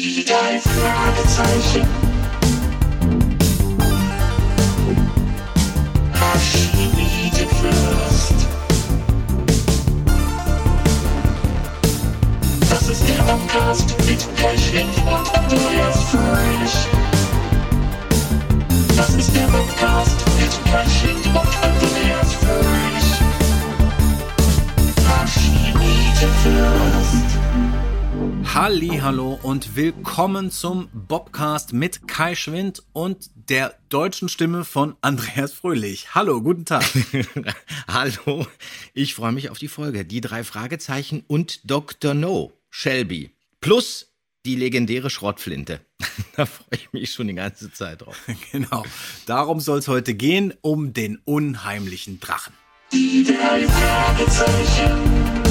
Die drei Fragezeichen. Fürst. Das ist der Podcast mit Pechling und Andreas Fröhlich. Das ist der Podcast mit Pechling und hallo und willkommen zum Bobcast mit Kai Schwind und der deutschen Stimme von Andreas Fröhlich. Hallo, guten Tag. Hallo, ich freue mich auf die Folge. Die drei Fragezeichen und Dr. No, Shelby. Plus die legendäre Schrottflinte. da freue ich mich schon die ganze Zeit drauf. genau. Darum soll es heute gehen, um den unheimlichen Drachen. Die drei Fragezeichen.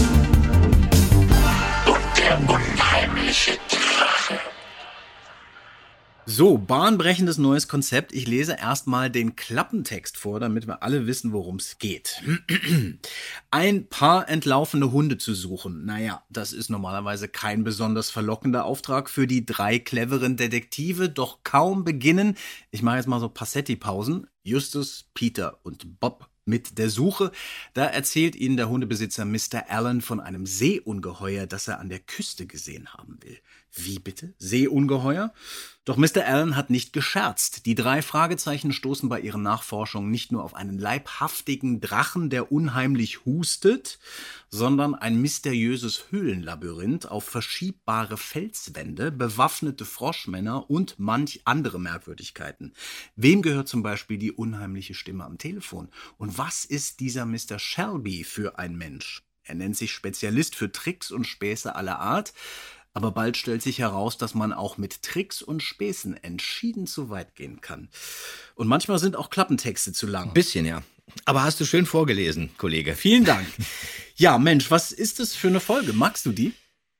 So, bahnbrechendes neues Konzept. Ich lese erstmal den Klappentext vor, damit wir alle wissen, worum es geht. Ein paar entlaufene Hunde zu suchen. Naja, das ist normalerweise kein besonders verlockender Auftrag für die drei cleveren Detektive, doch kaum beginnen. Ich mache jetzt mal so Passetti-Pausen. Justus, Peter und Bob mit der Suche. Da erzählt ihnen der Hundebesitzer Mr. Allen von einem Seeungeheuer, das er an der Küste gesehen haben will. Wie bitte? Seeungeheuer? Doch Mr. Allen hat nicht gescherzt. Die drei Fragezeichen stoßen bei ihren Nachforschungen nicht nur auf einen leibhaftigen Drachen, der unheimlich hustet, sondern ein mysteriöses Höhlenlabyrinth auf verschiebbare Felswände, bewaffnete Froschmänner und manch andere Merkwürdigkeiten. Wem gehört zum Beispiel die unheimliche Stimme am Telefon? Und was ist dieser Mr. Shelby für ein Mensch? Er nennt sich Spezialist für Tricks und Späße aller Art, aber bald stellt sich heraus, dass man auch mit Tricks und Späßen entschieden zu weit gehen kann. Und manchmal sind auch Klappentexte zu lang. Ein bisschen, ja. Aber hast du schön vorgelesen, Kollege. Vielen Dank. Ja, Mensch, was ist das für eine Folge? Magst du die?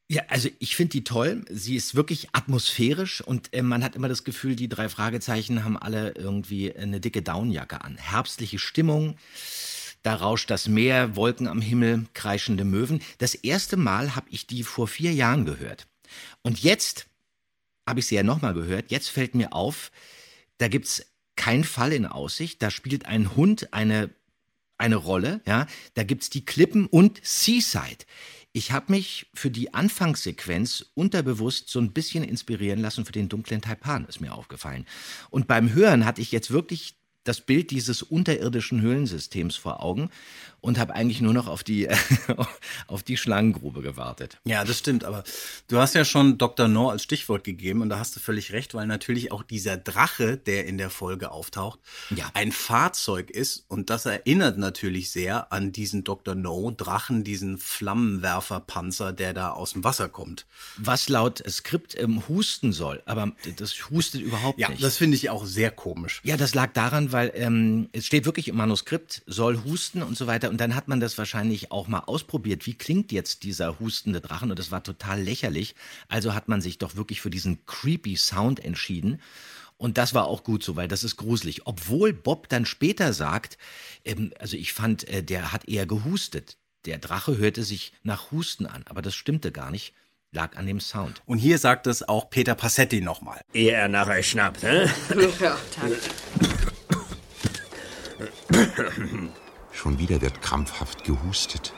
Ja, also ich finde die toll. Sie ist wirklich atmosphärisch und äh, man hat immer das Gefühl, die drei Fragezeichen haben alle irgendwie eine dicke Downjacke an. Herbstliche Stimmung. Da rauscht das Meer, Wolken am Himmel, kreischende Möwen. Das erste Mal habe ich die vor vier Jahren gehört. Und jetzt habe ich sie ja nochmal gehört. Jetzt fällt mir auf, da gibt's keinen Fall in Aussicht. Da spielt ein Hund eine, eine Rolle. Ja, da gibt's die Klippen und Seaside. Ich habe mich für die Anfangssequenz unterbewusst so ein bisschen inspirieren lassen für den dunklen Taipan, ist mir aufgefallen. Und beim Hören hatte ich jetzt wirklich das Bild dieses unterirdischen Höhlensystems vor Augen und habe eigentlich nur noch auf die, auf die Schlangengrube gewartet. Ja, das stimmt, aber du hast ja schon Dr. No als Stichwort gegeben und da hast du völlig recht, weil natürlich auch dieser Drache, der in der Folge auftaucht, Ja. ein Fahrzeug ist und das erinnert natürlich sehr an diesen Dr. No Drachen, diesen Flammenwerferpanzer, der da aus dem Wasser kommt. Was laut Skript ähm, husten soll, aber das hustet überhaupt Ja, nicht. das finde ich auch sehr komisch. Ja, das lag daran, weil ähm, es steht wirklich im Manuskript, soll husten und so weiter. Und dann hat man das wahrscheinlich auch mal ausprobiert. Wie klingt jetzt dieser hustende Drachen? Und das war total lächerlich. Also hat man sich doch wirklich für diesen creepy Sound entschieden. Und das war auch gut so, weil das ist gruselig. Obwohl Bob dann später sagt, ähm, also ich fand, äh, der hat eher gehustet. Der Drache hörte sich nach Husten an, aber das stimmte gar nicht. Lag an dem Sound. Und hier sagt es auch Peter Passetti nochmal. Ehe er nachher schnappt, hä? Ja, danke. Schon wieder wird krampfhaft gehustet.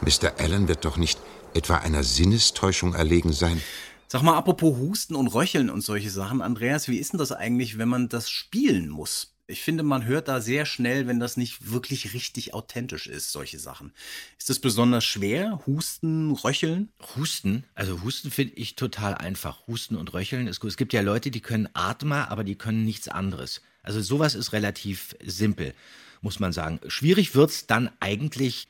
Mr. Allen wird doch nicht etwa einer Sinnestäuschung erlegen sein. Sag mal, apropos Husten und Röcheln und solche Sachen, Andreas, wie ist denn das eigentlich, wenn man das spielen muss? Ich finde, man hört da sehr schnell, wenn das nicht wirklich richtig authentisch ist, solche Sachen. Ist das besonders schwer? Husten, Röcheln? Husten, also Husten finde ich total einfach. Husten und Röcheln ist gut. Es gibt ja Leute, die können Atmer, aber die können nichts anderes. Also sowas ist relativ simpel, muss man sagen. Schwierig wird's dann eigentlich,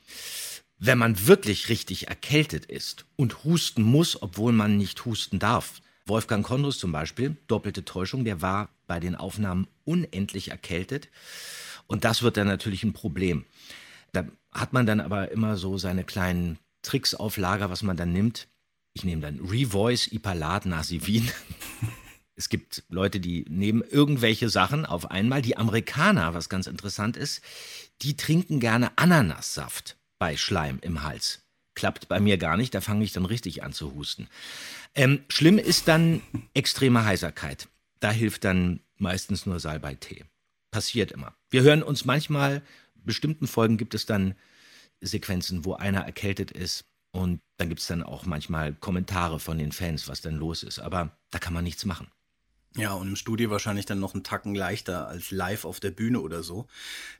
wenn man wirklich richtig erkältet ist und husten muss, obwohl man nicht husten darf. Wolfgang Kondrus zum Beispiel, doppelte Täuschung, der war bei den Aufnahmen unendlich erkältet. Und das wird dann natürlich ein Problem. Da hat man dann aber immer so seine kleinen Tricks auf Lager, was man dann nimmt. Ich nehme dann Revoice Ipalat Nasivin. Es gibt Leute, die nehmen irgendwelche Sachen auf einmal. Die Amerikaner, was ganz interessant ist, die trinken gerne Ananassaft bei Schleim im Hals. klappt bei mir gar nicht, da fange ich dann richtig an zu husten. Ähm, schlimm ist dann extreme Heiserkeit. Da hilft dann meistens nur Salbei-Tee. Passiert immer. Wir hören uns manchmal, bestimmten Folgen gibt es dann Sequenzen, wo einer erkältet ist und dann gibt es dann auch manchmal Kommentare von den Fans, was denn los ist. Aber da kann man nichts machen. Ja, und im Studio wahrscheinlich dann noch einen Tacken leichter als live auf der Bühne oder so.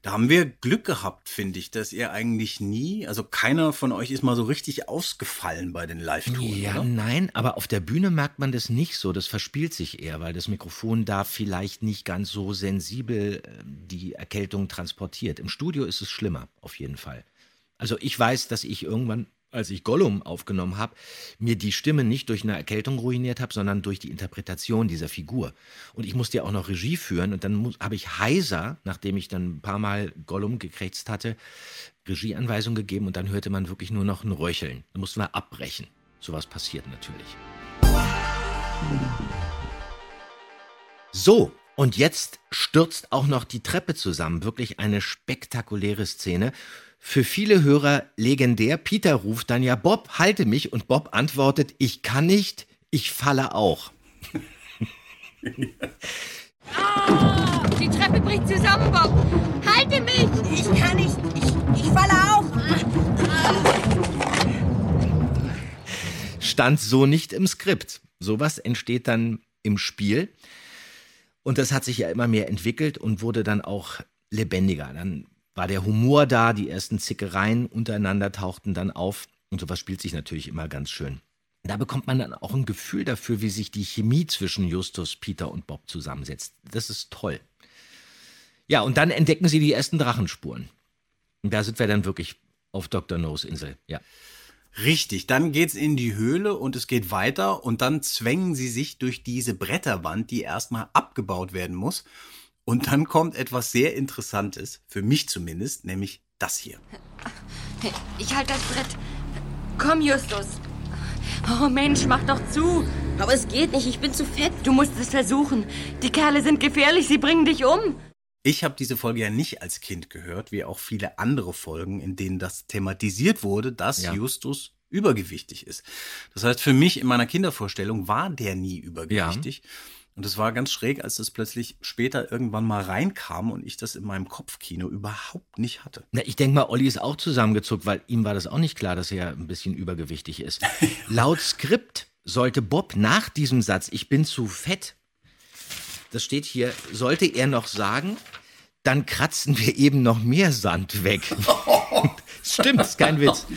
Da haben wir Glück gehabt, finde ich, dass ihr eigentlich nie, also keiner von euch ist mal so richtig ausgefallen bei den Live-Touren, Ja, oder? nein, aber auf der Bühne merkt man das nicht so. Das verspielt sich eher, weil das Mikrofon da vielleicht nicht ganz so sensibel äh, die Erkältung transportiert. Im Studio ist es schlimmer, auf jeden Fall. Also ich weiß, dass ich irgendwann, als ich Gollum aufgenommen habe, mir die Stimme nicht durch eine Erkältung ruiniert habe, sondern durch die Interpretation dieser Figur. Und ich musste ja auch noch Regie führen und dann habe ich heiser, nachdem ich dann ein paar Mal Gollum gekrächzt hatte, Regieanweisungen gegeben und dann hörte man wirklich nur noch ein Röcheln. Da mussten wir abbrechen. Sowas passiert natürlich. So, und jetzt stürzt auch noch die Treppe zusammen. Wirklich eine spektakuläre Szene. Für viele Hörer legendär. Peter ruft dann ja, Bob, halte mich. Und Bob antwortet, ich kann nicht, ich falle auch. Die Treppe bricht zusammen, Bob. Halte mich! Ich kann nicht. Ich, ich falle auch. stand so nicht im Skript. Sowas entsteht dann im Spiel. Und das hat sich ja immer mehr entwickelt und wurde dann auch lebendiger. Dann war der Humor da, die ersten Zickereien untereinander tauchten dann auf. Und sowas spielt sich natürlich immer ganz schön. Da bekommt man dann auch ein Gefühl dafür, wie sich die Chemie zwischen Justus, Peter und Bob zusammensetzt. Das ist toll. Ja, und dann entdecken sie die ersten Drachenspuren. Und da sind wir dann wirklich auf Dr. No's Insel. Ja. Richtig, dann geht's in die Höhle und es geht weiter und dann zwängen sie sich durch diese Bretterwand, die erstmal abgebaut werden muss. Und dann kommt etwas sehr Interessantes, für mich zumindest, nämlich das hier. Ich halte das Brett. Komm, Justus. Oh Mensch, mach doch zu. Aber es geht nicht. Ich bin zu fett. Du musst es versuchen. Die Kerle sind gefährlich, sie bringen dich um. Ich habe diese Folge ja nicht als Kind gehört, wie auch viele andere Folgen, in denen das thematisiert wurde, dass Ja. Justus übergewichtig ist. Das heißt, für mich in meiner Kindervorstellung war der nie übergewichtig. Und es war ganz schräg, als das plötzlich später irgendwann mal reinkam und ich das in meinem Kopfkino überhaupt nicht hatte. Na, ich denke mal, Olli ist auch zusammengezuckt, weil ihm war das auch nicht klar, dass er ein bisschen übergewichtig ist. Laut Skript sollte Bob nach diesem Satz, ich bin zu fett, das steht hier, sollte er noch sagen, dann kratzen wir eben noch mehr Sand weg. Stimmt, ist kein Witz.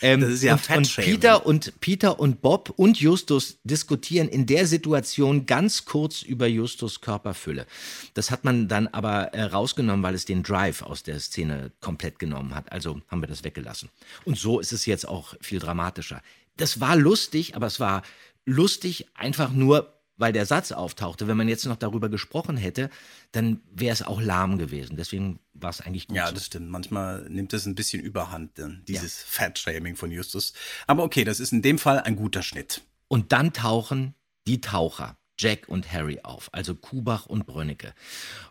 Ähm, das ist ja und, und. Peter und Peter und Bob und Justus diskutieren in der Situation ganz kurz über Justus Körperfülle. Das hat man dann aber äh, rausgenommen, weil es den Drive aus der Szene komplett genommen hat. Also haben wir das weggelassen. Und so ist es jetzt auch viel dramatischer. Das war lustig, aber es war lustig einfach nur, weil der Satz auftauchte. Wenn man jetzt noch darüber gesprochen hätte, dann wäre es auch lahm gewesen. Deswegen war es eigentlich gut. Ja, so. das stimmt. Manchmal nimmt es ein bisschen überhand, dann, dieses Fat-Shaming von Justus. Aber okay, das ist in dem Fall ein guter Schnitt. Und dann tauchen die Taucher, Jack und Harry, auf, also Kubach und Brönnecke.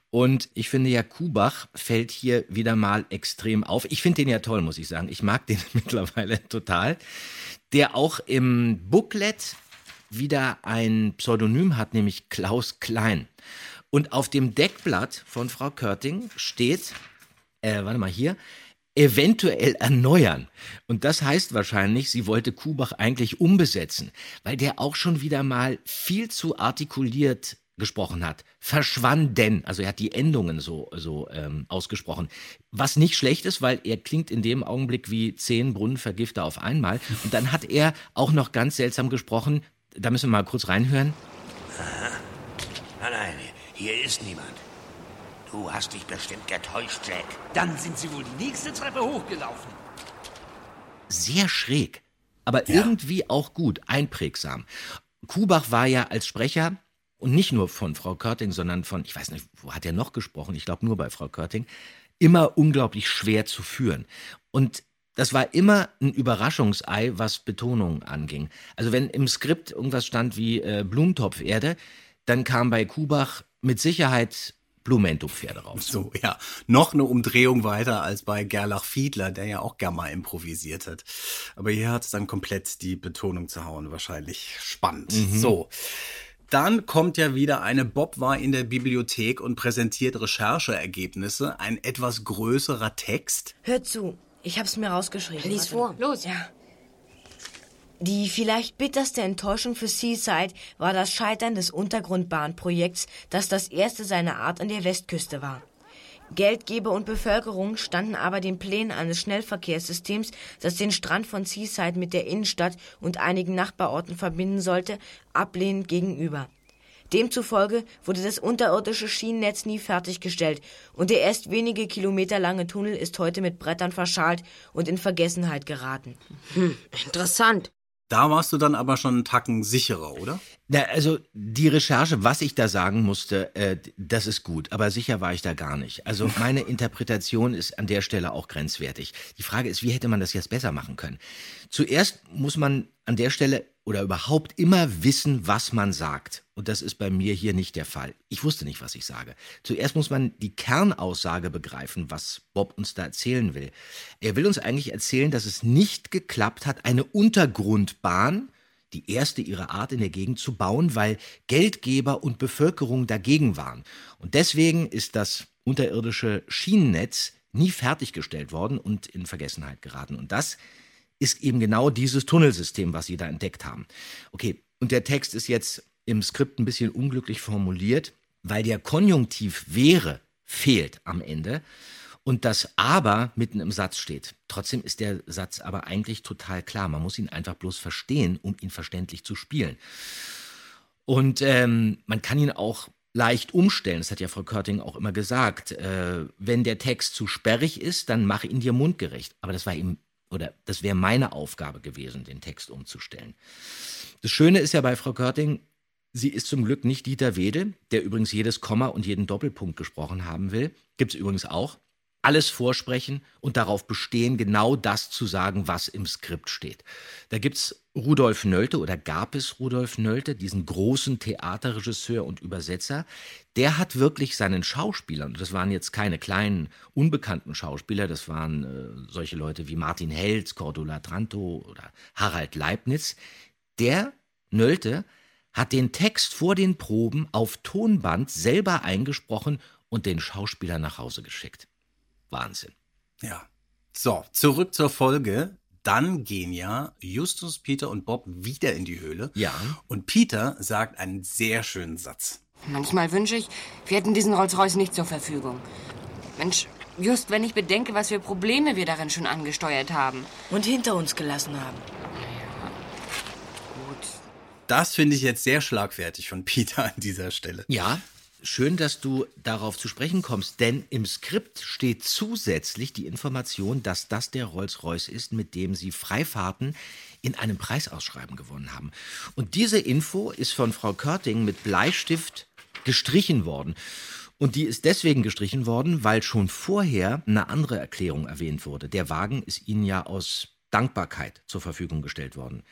Und ich finde ja, Kubach fällt hier wieder mal extrem auf. Ich finde den ja toll, muss ich sagen. Ich mag den mittlerweile total. Der auch im Booklet wieder ein Pseudonym hat, nämlich Klaus Klein. Und auf dem Deckblatt von Frau Körting steht, äh, warte mal hier, eventuell erneuern. Und das heißt wahrscheinlich, sie wollte Kubach eigentlich umbesetzen, weil der auch schon wieder mal viel zu artikuliert gesprochen hat. Verschwanden. Also er hat die Endungen so, so ähm, ausgesprochen. Was nicht schlecht ist, weil er klingt in dem Augenblick wie zehn Brunnenvergifter auf einmal. Und dann hat er auch noch ganz seltsam gesprochen. Da müssen wir mal kurz reinhören. Nein, nein, hier ist niemand. Du hast dich bestimmt getäuscht, Jack. Dann sind Sie wohl die nächste Treppe hochgelaufen. sehr schräg, aber irgendwie auch gut, einprägsam. Kubach war ja als Sprecher und nicht nur von Frau Körting, sondern von, ich weiß nicht, wo hat er noch gesprochen? Ich glaube nur bei Frau Körting, immer unglaublich schwer zu führen. Und das war immer ein Überraschungsei, was Betonung anging. Also wenn im Skript irgendwas stand wie äh, Blumentopferde, dann kam bei Kubach mit Sicherheit Blumento-Pferde raus. So, ja. Noch eine Umdrehung weiter als bei Gerlach Fiedler, der ja auch gern mal improvisiert hat. Aber hier hat es dann komplett die Betonung zu hauen. Wahrscheinlich spannend. So. Dann kommt ja wieder eine Bob war in der Bibliothek und präsentiert Rechercheergebnisse. Ein etwas größerer Text. Hör zu, ich hab's mir rausgeschrieben. Lies vor. Los. Ja. Die vielleicht bitterste Enttäuschung für Seaside war das Scheitern des Untergrundbahnprojekts, das das erste seiner Art an der Westküste war. Geldgeber und Bevölkerung standen aber den Plänen eines Schnellverkehrssystems, das den Strand von Seaside mit der Innenstadt und einigen Nachbarorten verbinden sollte, ablehnend gegenüber. Demzufolge wurde das unterirdische Schienennetz nie fertiggestellt und der erst wenige Kilometer lange Tunnel ist heute mit Brettern verschalt und in Vergessenheit geraten. Interessant. Da warst du dann aber schon einen Tacken sicherer, oder? Na, also die Recherche, was ich da sagen musste, äh, das ist gut, aber sicher war ich da gar nicht. Also meine Interpretation ist an der Stelle auch grenzwertig. Die Frage ist, wie hätte man das jetzt besser machen können? Zuerst muss man an der Stelle oder überhaupt immer wissen, was man sagt. Und das ist bei mir hier nicht der Fall. Ich wusste nicht, was ich sage. Zuerst muss man die Kernaussage begreifen, was Bob uns da erzählen will. Er will uns eigentlich erzählen, dass es nicht geklappt hat, eine Untergrundbahn, die erste ihrer Art in der Gegend zu bauen, weil Geldgeber und Bevölkerung dagegen waren. Und deswegen ist das unterirdische Schienennetz nie fertiggestellt worden und in Vergessenheit geraten. Und das ist eben genau dieses Tunnelsystem, was sie da entdeckt haben. Okay, und der Text ist jetzt im Skript ein bisschen unglücklich formuliert, weil der Konjunktiv wäre fehlt am Ende und das aber mitten im Satz steht. Trotzdem ist der Satz aber eigentlich total klar. Man muss ihn einfach bloß verstehen, um ihn verständlich zu spielen. Und ähm, man kann ihn auch leicht umstellen. Das hat ja Frau Körting auch immer gesagt. Äh, wenn der Text zu sperrig ist, dann mach ihn dir mundgerecht. Aber das war eben, oder das wäre meine Aufgabe gewesen, den Text umzustellen. Das Schöne ist ja bei Frau Körting, sie ist zum Glück nicht Dieter Wede, der übrigens jedes Komma und jeden Doppelpunkt gesprochen haben will. Gibt es übrigens auch. Alles vorsprechen und darauf bestehen, genau das zu sagen, was im Skript steht. Da gibt's Rudolf Nölte oder gab es Rudolf Nölte, diesen großen Theaterregisseur und Übersetzer. Der hat wirklich seinen Schauspielern, das waren jetzt keine kleinen, unbekannten Schauspieler, das waren äh, solche Leute wie Martin Held, Cordula Tranto oder Harald Leibniz, der Nölte hat den Text vor den Proben auf Tonband selber eingesprochen und den Schauspieler nach Hause geschickt. Wahnsinn. Ja. So, zurück zur Folge. Dann gehen ja Justus, Peter und Bob wieder in die Höhle. Ja. Und Peter sagt einen sehr schönen Satz. Manchmal wünsche ich, wir hätten diesen Rolls-Royce nicht zur Verfügung. Mensch, just wenn ich bedenke, was für Probleme wir darin schon angesteuert haben. Und hinter uns gelassen haben. Gut. Das finde ich jetzt sehr schlagfertig von Peter an dieser Stelle. Ja, schön, dass du darauf zu sprechen kommst, denn im Skript steht zusätzlich die Information, dass das der Rolls-Royce ist, mit dem sie Freifahrten in einem Preisausschreiben gewonnen haben. Und diese Info ist von Frau Körting mit Bleistift gestrichen worden. Und die ist deswegen gestrichen worden, weil schon vorher eine andere Erklärung erwähnt wurde. Der Wagen ist ihnen ja aus Dankbarkeit zur Verfügung gestellt worden.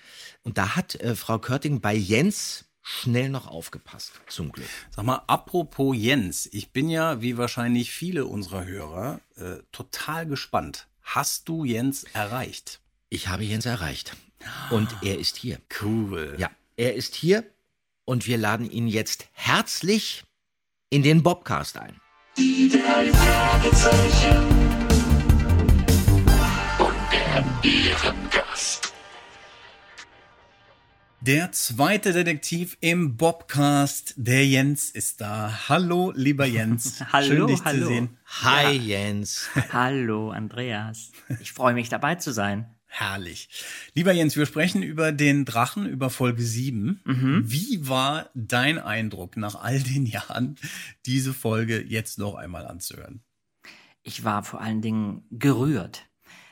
Und da hat äh, Frau Körting bei Jens schnell noch aufgepasst, zum Glück. Sag mal, apropos Jens, ich bin ja, wie wahrscheinlich viele unserer Hörer, äh, total gespannt. Hast du Jens erreicht? Ich habe Jens erreicht. Und er ist hier. Cool. Ja, er ist hier und wir laden ihn jetzt herzlich in den Bobcast ein. Die drei Fragezeichen. Und der Ehrengast. Der zweite Detektiv im Bobcast, der Jens, ist da. Hallo, lieber Jens. Hallo, Schön, dich hallo. zu sehen. Hi Jens. Hallo, Andreas. Ich freue mich, dabei zu sein. Herrlich. Lieber Jens, wir sprechen über den Drachen, über Folge 7. Wie war dein Eindruck nach all den Jahren, diese Folge jetzt noch einmal anzuhören? Ich war vor allen Dingen gerührt,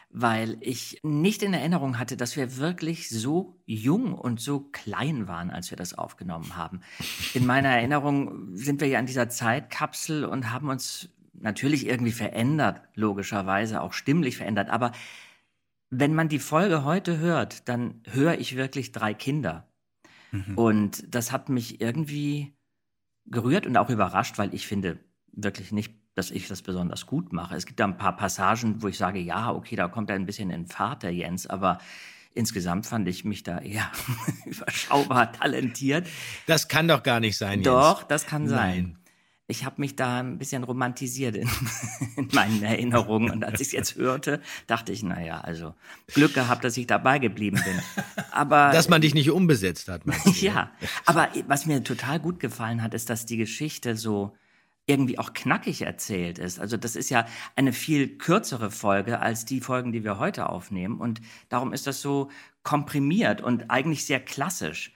weil ich nicht in Erinnerung hatte, dass wir wirklich so jung und so klein waren, als wir das aufgenommen haben. In meiner Erinnerung sind wir ja an dieser Zeitkapsel und haben uns natürlich irgendwie verändert, logischerweise auch stimmlich verändert, aber wenn man die Folge heute hört, dann höre ich wirklich drei Kinder. Und das hat mich irgendwie gerührt und auch überrascht, weil ich finde, wirklich nicht, dass ich das besonders gut mache. Es gibt da ein paar Passagen, wo ich sage, ja, okay, da kommt er ein bisschen in Fahrt, der Jens, aber insgesamt fand ich mich da eher überschaubar talentiert. Das kann doch gar nicht sein, Jens. Doch, das kann sein. Nein. Ich habe mich da ein bisschen romantisiert in, in meinen Erinnerungen. Und als ich es jetzt hörte, dachte ich, naja, also Glück gehabt, dass ich dabei geblieben bin. Aber Dass man dich nicht umbesetzt hat, meinst du? ja, aber was mir total gut gefallen hat, ist, dass die Geschichte so irgendwie auch knackig erzählt ist. Also das ist ja eine viel kürzere Folge als die Folgen, die wir heute aufnehmen. Und darum ist das so komprimiert und eigentlich sehr klassisch.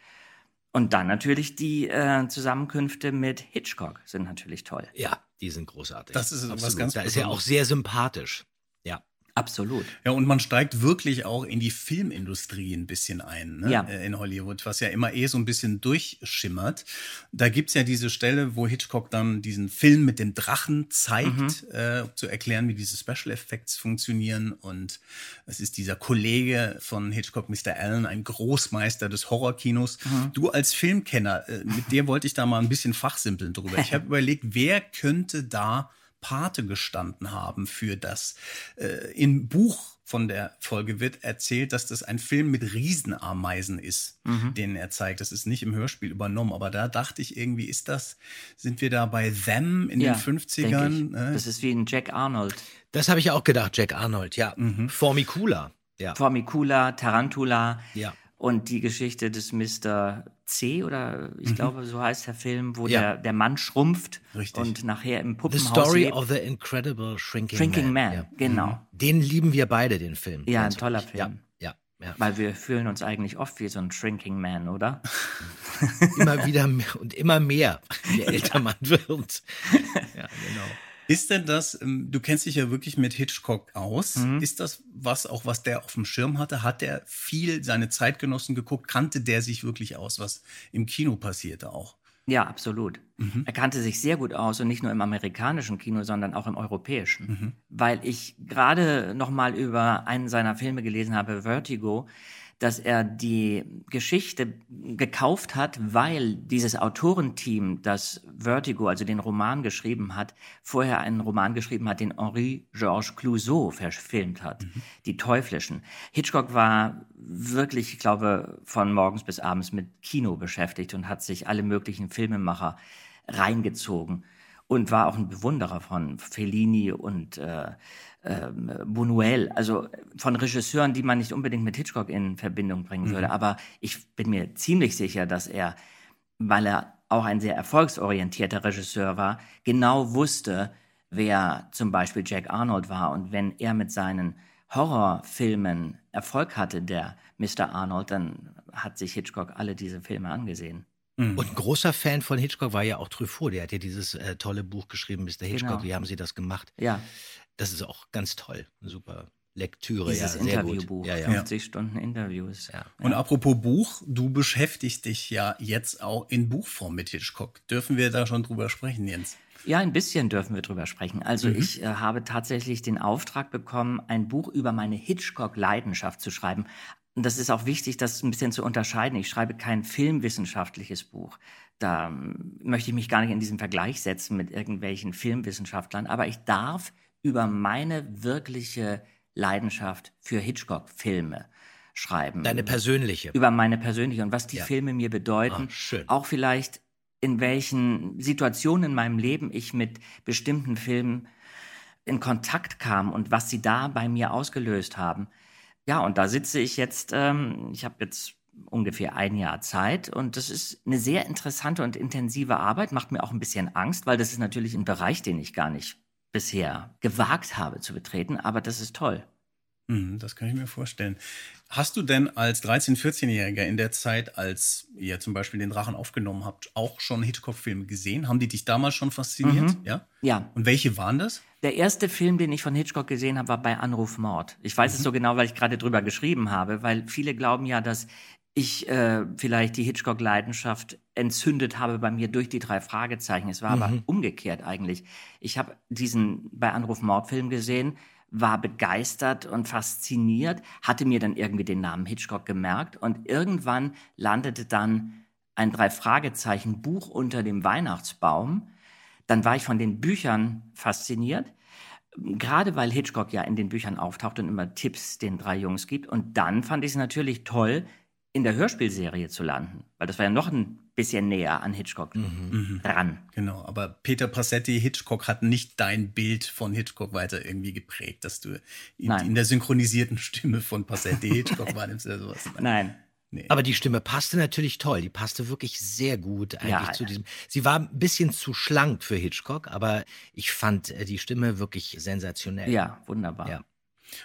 Und dann natürlich die äh, Zusammenkünfte mit Hitchcock sind natürlich toll. Ja, die sind großartig. Das ist was Absolut. ganz Da ist er auch sehr sympathisch. Ja. Absolut. Ja, und man steigt wirklich auch in die Filmindustrie ein bisschen ein, ne? Ja. äh, in Hollywood, was ja immer eh so ein bisschen durchschimmert. Da gibt's ja diese Stelle, wo Hitchcock dann diesen Film mit dem Drachen zeigt, äh, um zu erklären, wie diese Special Effects funktionieren. Und es ist dieser Kollege von Hitchcock, Mr. Allen, ein Großmeister des Horrorkinos. Du als Filmkenner, äh, mit dir wollte ich da mal ein bisschen fachsimpeln drüber. Ich habe überlegt, wer könnte da Pate gestanden haben für das. Äh, Im Buch von der Folge wird erzählt, dass das ein Film mit Riesenameisen ist, den er zeigt. Das ist nicht im Hörspiel übernommen, aber da dachte ich irgendwie, ist das, sind wir da bei Them in ja, den denk 50ern? ich. äh? Das ist wie ein Jack Arnold. Das habe ich auch gedacht, Jack Arnold, ja. Formicula. Ja. Formicula, Tarantula Ja. und die Geschichte des Mr. C oder ich glaube, so heißt der Film, wo Ja. der, der Mann schrumpft Richtig. und nachher im The Puppenhaus Story lebt. of the Incredible Shrinking, Shrinking Man. Man, Ja. genau. Den lieben wir beide, den Film. Ja, ein toller wirklich. Film. Ja, ja, ja. Weil wir fühlen uns eigentlich oft wie so ein Shrinking Man, oder? Immer wieder mehr und immer mehr, je älter man wird. Ja, genau. Ist denn das, ähm, du kennst dich ja wirklich mit Hitchcock aus, Mhm. ist das was auch, was der auf dem Schirm hatte? Hat der viel seine Zeitgenossen geguckt? Kannte der sich wirklich aus, was im Kino passierte auch? Ja, absolut. Mhm. Er kannte sich sehr gut aus und nicht nur im amerikanischen Kino, sondern auch im europäischen. Mhm. Weil ich gerade noch mal über einen seiner Filme gelesen habe, Vertigo, dass er die Geschichte gekauft hat, weil dieses Autorenteam, das Vertigo, also den Roman geschrieben hat, vorher einen Roman geschrieben hat, den Henri Georges Clouseau verfilmt hat, Die Teuflischen. Hitchcock war wirklich, ich glaube, von morgens bis abends mit Kino beschäftigt und hat sich alle möglichen Filmemacher reingezogen und war auch ein Bewunderer von Fellini und äh, ähm, Buñuel, also von Regisseuren, die man nicht unbedingt mit Hitchcock in Verbindung bringen würde. Aber ich bin mir ziemlich sicher, dass er, weil er auch ein sehr erfolgsorientierter Regisseur war, genau wusste, wer zum Beispiel Jack Arnold war. Und wenn er mit seinen Horrorfilmen Erfolg hatte, der Mr. Arnold, dann hat sich Hitchcock alle diese Filme angesehen. Und ein großer Fan von Hitchcock war ja auch Truffaut. Der hat ja dieses äh, tolle Buch geschrieben, Mr. Hitchcock. Genau. Wie haben Sie das gemacht? Ja, Das ist auch ganz toll. Eine super Lektüre. dieses ja, sehr Interviewbuch, Gut. Ja, ja. 50 Stunden Interviews. Ja. Und apropos Buch, du beschäftigst dich ja jetzt auch in Buchform mit Hitchcock. Dürfen wir da schon drüber sprechen, Jens? Ja, ein bisschen dürfen wir drüber sprechen. Also ich äh, habe tatsächlich den Auftrag bekommen, ein Buch über meine Hitchcock-Leidenschaft zu schreiben. Und das ist auch wichtig, das ein bisschen zu unterscheiden. Ich schreibe kein filmwissenschaftliches Buch. Da ähm, möchte ich mich gar nicht in diesen Vergleich setzen mit irgendwelchen Filmwissenschaftlern. Aber ich darf über meine wirkliche Leidenschaft für Hitchcock-Filme schreiben Deine persönliche. über meine persönliche und was die Ja. Filme mir bedeuten. Schön. Auch vielleicht in welchen Situationen in meinem Leben ich mit bestimmten Filmen in Kontakt kam und was sie da bei mir ausgelöst haben. Ja, und da sitze ich jetzt, ähm, ich habe jetzt ungefähr ein Jahr Zeit und das ist eine sehr interessante und intensive Arbeit, macht mir auch ein bisschen Angst, weil das ist natürlich ein Bereich, den ich gar nicht bisher gewagt habe zu betreten, aber das ist toll. Mhm, das kann ich mir vorstellen. Hast du denn als 13-, 14-Jähriger in der Zeit, als ihr zum Beispiel den Drachen aufgenommen habt, auch schon Hitchcock-Filme gesehen? Haben die dich damals schon fasziniert? Ja. Ja, Und welche waren das? Der erste Film, den ich von Hitchcock gesehen habe, war bei Anruf Mord. Ich weiß es so genau, weil ich gerade drüber geschrieben habe, weil viele glauben ja, dass ich äh, vielleicht die Hitchcock-Leidenschaft entzündet habe bei mir durch die drei Fragezeichen. Es war aber umgekehrt eigentlich. Ich habe diesen bei Anruf Mord-Film gesehen, war begeistert und fasziniert, hatte mir dann irgendwie den Namen Hitchcock gemerkt und irgendwann landete dann ein drei Fragezeichen Buch unter dem Weihnachtsbaum dann war ich von den Büchern fasziniert. Gerade weil Hitchcock ja in den Büchern auftaucht und immer Tipps den drei Jungs gibt. Und dann fand ich es natürlich toll, in der Hörspielserie zu landen, weil das war ja noch ein bisschen näher an Hitchcock Mhm. dran. Genau, aber Peter Passetti, Hitchcock hat nicht dein Bild von Hitchcock weiter irgendwie geprägt, dass du in, in der synchronisierten Stimme von Passetti Hitchcock wahrnimmst oder sowas. Nein. Nee. Aber die Stimme passte natürlich toll. Die passte wirklich sehr gut eigentlich Ja, zu diesem. Sie war ein bisschen zu schlank für Hitchcock, aber ich fand äh, die Stimme wirklich sensationell. Ja, wunderbar. Ja.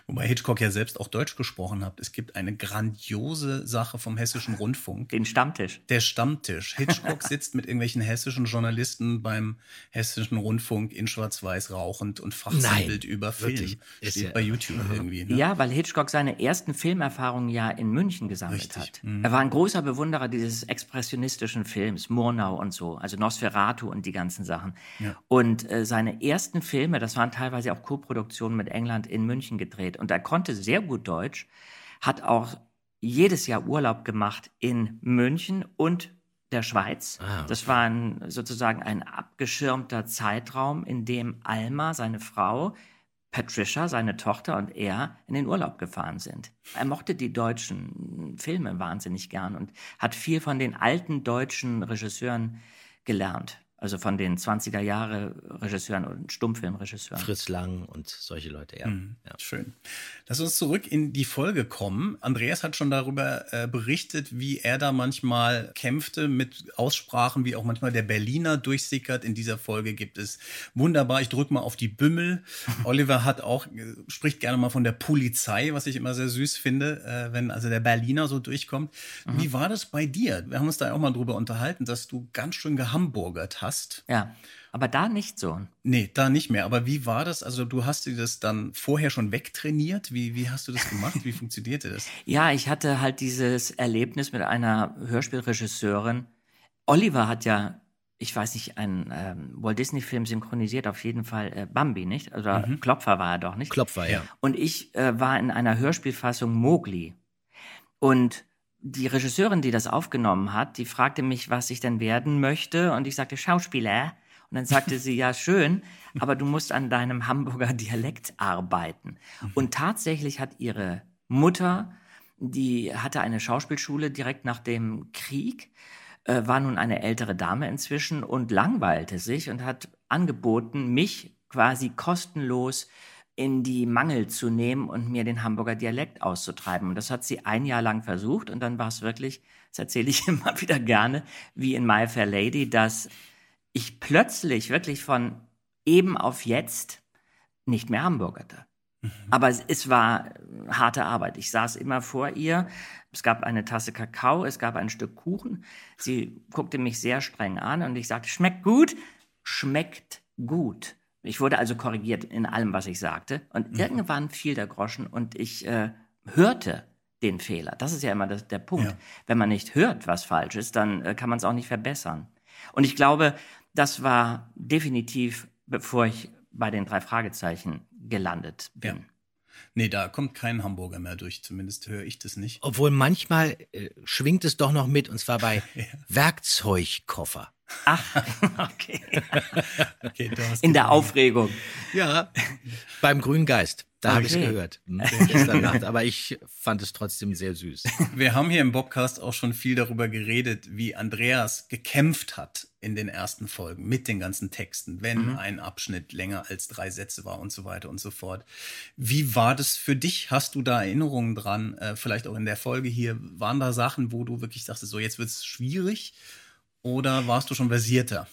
Wobei Hitchcock ja selbst auch Deutsch gesprochen hat. Es gibt eine grandiose Sache vom Hessischen Rundfunk. Den Stammtisch. Der Stammtisch. Hitchcock sitzt mit irgendwelchen hessischen Journalisten beim Hessischen Rundfunk in Schwarz-Weiß rauchend und fachsimpelt über Film. wirklich? Ist Steht ja- bei YouTube irgendwie. Ne? Ja, weil Hitchcock seine ersten Filmerfahrungen ja in München gesammelt Richtig. hat. Mhm. Er war ein großer Bewunderer dieses expressionistischen Films, Murnau und so, also Nosferatu und die ganzen Sachen. Ja. Und äh, seine ersten Filme, das waren teilweise auch Co-Produktionen mit England in München gedreht. Und er konnte sehr gut Deutsch, hat auch jedes Jahr Urlaub gemacht in München und der Schweiz. Ah, Das war ein, sozusagen ein abgeschirmter Zeitraum, in dem Alma, seine Frau, Patricia, seine Tochter und er in den Urlaub gefahren sind. Er mochte die deutschen Filme wahnsinnig gern und hat viel von den alten deutschen Regisseuren gelernt. Also von den 20er Jahre Regisseuren und Stummfilmregisseuren. Fritz Lang und solche Leute, ja. Mhm, ja. Schön. Lass uns zurück in die Folge kommen. Andreas hat schon darüber äh, berichtet, wie er da manchmal kämpfte mit Aussprachen, wie auch manchmal der Berliner durchsickert. In dieser Folge gibt es wunderbar, ich drücke mal auf die Bümmel. Oliver hat auch, äh, spricht gerne mal von der Polizei, was ich immer sehr süß finde, äh, wenn also der Berliner so durchkommt. Wie war das bei dir? Wir haben uns da auch mal drüber unterhalten, dass du ganz schön gehamburgert hast. Ja, aber da nicht so. Nee, da nicht mehr. Aber wie war das? Also du hast dir das dann vorher schon wegtrainiert? Wie, wie hast du das gemacht? Wie funktionierte das? Ja, ich hatte halt dieses Erlebnis mit einer Hörspielregisseurin. Oliver hat ja, ich weiß nicht, einen ähm, Walt Disney-Film synchronisiert, auf jeden Fall äh, Bambi, nicht? Oder Klopfer war er doch, nicht? Klopfer, ja. Und ich äh, war in einer Hörspielfassung Mowgli. Und die Regisseurin, die das aufgenommen hat, die fragte mich, was ich denn werden möchte. Und ich sagte, Schauspieler. Und dann sagte sie, ja, schön, aber du musst an deinem Hamburger Dialekt arbeiten. Und tatsächlich hat ihre Mutter, die hatte eine Schauspielschule direkt nach dem Krieg, äh, war nun eine ältere Dame inzwischen und langweilte sich und hat angeboten, mich quasi kostenlos in die Mangel zu nehmen und mir den Hamburger Dialekt auszutreiben. Und das hat sie ein Jahr lang versucht und dann war es wirklich, das erzähle ich immer wieder gerne, wie in My Fair Lady, dass ich plötzlich wirklich von eben auf jetzt nicht mehr Hamburgerte. Aber es, es war äh, harte Arbeit. Ich saß immer vor ihr. Es gab eine Tasse Kakao, es gab ein Stück Kuchen. Sie guckte mich sehr streng an und ich sagte, schmeckt gut, schmeckt gut. Ich wurde also korrigiert in allem, was ich sagte. Und irgendwann fiel der Groschen und ich äh, hörte den Fehler. Das ist ja immer das, der Punkt. Ja. Wenn man nicht hört, was falsch ist, dann äh, kann man es auch nicht verbessern. Und ich glaube, das war definitiv, bevor ich bei den drei Fragezeichen gelandet bin. Ja. Nee, da kommt kein Hamburger mehr durch. Zumindest höre ich das nicht. Obwohl manchmal äh, schwingt es doch noch mit, und zwar bei Werkzeugkoffer. Ach, okay. Okay, du hast In der Aufregung. Ja, beim Grünen Geist. Da habe ich es Okay. gehört. Hm, gestern Nacht. Aber ich fand es trotzdem sehr süß. Wir haben hier im Bobcast auch schon viel darüber geredet, wie Andreas gekämpft hat in den ersten Folgen mit den ganzen Texten, wenn ein Abschnitt länger als drei Sätze war und so weiter und so fort. Wie war das für dich? Hast du da Erinnerungen dran? Äh, vielleicht auch in der Folge hier. Waren da Sachen, wo du wirklich dachtest, so jetzt wird es schwierig? Oder warst du schon versierter?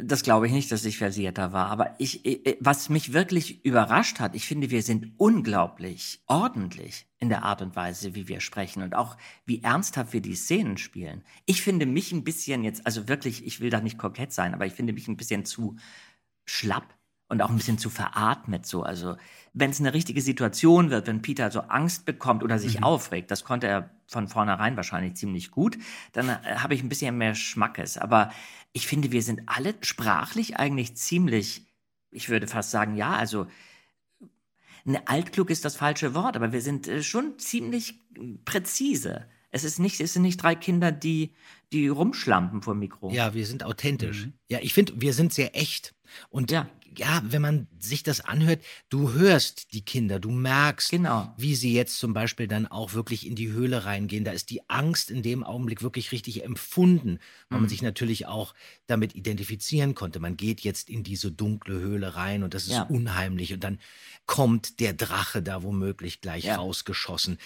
Das glaube ich nicht, dass ich versierter war. Aber ich, ich- was mich wirklich überrascht hat, ich finde, wir sind unglaublich ordentlich in der Art und Weise, wie wir sprechen und auch wie ernsthaft wir die Szenen spielen. Ich finde mich ein bisschen jetzt, also wirklich, ich will da nicht kokett sein, aber ich finde mich ein bisschen zu schlapp und auch ein bisschen zu veratmet so. Also wenn es eine richtige Situation wird, wenn Peter so Angst bekommt oder sich aufregt, das konnte er von vornherein wahrscheinlich ziemlich gut, dann äh, habe ich ein bisschen mehr Schmackes. Aber ich finde, wir sind alle sprachlich eigentlich ziemlich, ich würde fast sagen, ja, also ne, altklug ist das falsche Wort, aber wir sind äh, schon ziemlich präzise. Es ist nicht, es sind nicht drei Kinder, die, die rumschlampen vor dem Mikro. Ja, wir sind authentisch. Ja, ich finde, wir sind sehr echt. Und ja. Ja, wenn man sich das anhört, du hörst die Kinder, du merkst, Genau. wie sie jetzt zum Beispiel dann auch wirklich in die Höhle reingehen. Da ist die Angst in dem Augenblick wirklich richtig empfunden, weil man Mhm. sich natürlich auch damit identifizieren konnte. Man geht jetzt in diese dunkle Höhle rein und das ist Ja. unheimlich. Und dann kommt der Drache da womöglich gleich Ja. rausgeschossen.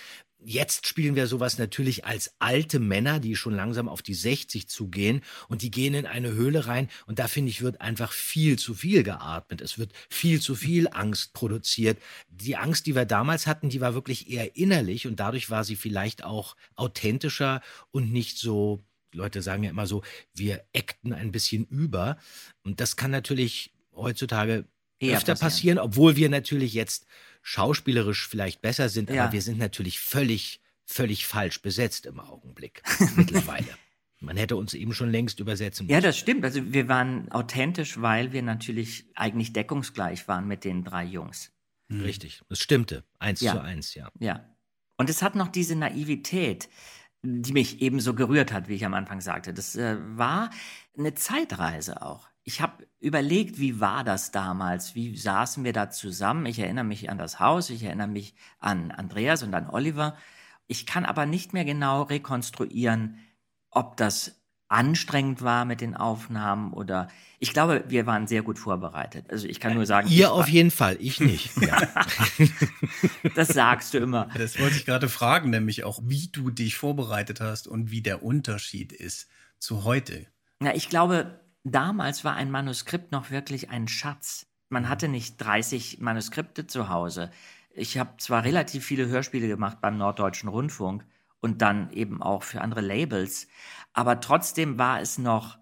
Jetzt spielen wir sowas natürlich als alte Männer, die schon langsam auf die 60 zugehen und die gehen in eine Höhle rein und da finde ich wird einfach viel zu viel geatmet. Es wird viel zu viel Angst produziert. Die Angst, die wir damals hatten, die war wirklich eher innerlich und dadurch war sie vielleicht auch authentischer und nicht so Leute sagen ja immer so, wir acten ein bisschen über und das kann natürlich heutzutage öfter passieren. passieren, obwohl wir natürlich jetzt schauspielerisch vielleicht besser sind, Ja. aber wir sind natürlich völlig, völlig falsch besetzt im Augenblick mittlerweile. Man hätte uns eben schon längst übersetzen Ja, das stimmt. Also wir waren authentisch, weil wir natürlich eigentlich deckungsgleich waren mit den drei Jungs. Richtig, das stimmte. Eins Ja. zu eins, ja. Ja. Und es hat noch diese Naivität, die mich ebenso gerührt hat, wie ich am Anfang sagte. Das äh, war eine Zeitreise auch. Ich habe überlegt, wie war das damals? Wie saßen wir da zusammen? Ich erinnere mich an das Haus, ich erinnere mich an Andreas und an Oliver. Ich kann aber nicht mehr genau rekonstruieren, ob das anstrengend war mit den Aufnahmen oder ich glaube, wir waren sehr gut vorbereitet. Also ich kann nur sagen, Ihr war- auf jeden Fall, ich nicht. Ja. das sagst du immer. Das wollte ich gerade fragen, nämlich auch, wie du dich vorbereitet hast und wie der Unterschied ist zu heute. Na, ich glaube, damals war ein Manuskript noch wirklich ein Schatz. Man hatte nicht 30 Manuskripte zu Hause. Ich habe zwar relativ viele Hörspiele gemacht beim Norddeutschen Rundfunk und dann eben auch für andere Labels, aber trotzdem war es noch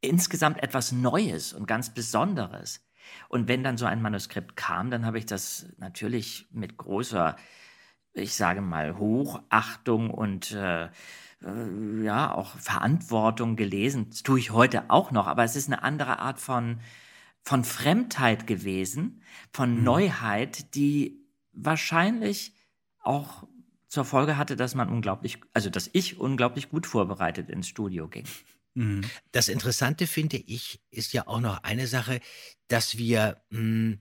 insgesamt etwas Neues und ganz Besonderes. Und wenn dann so ein Manuskript kam, dann habe ich das natürlich mit großer, ich sage mal, Hochachtung und äh, äh, ja, auch Verantwortung gelesen. Das tue ich heute auch noch, aber es ist eine andere Art von, von Fremdheit gewesen, von Neuheit, die wahrscheinlich auch zur Folge hatte, dass man unglaublich, also dass ich unglaublich gut vorbereitet ins Studio ging. Das Interessante finde ich, ist ja auch noch eine Sache, dass wir mh,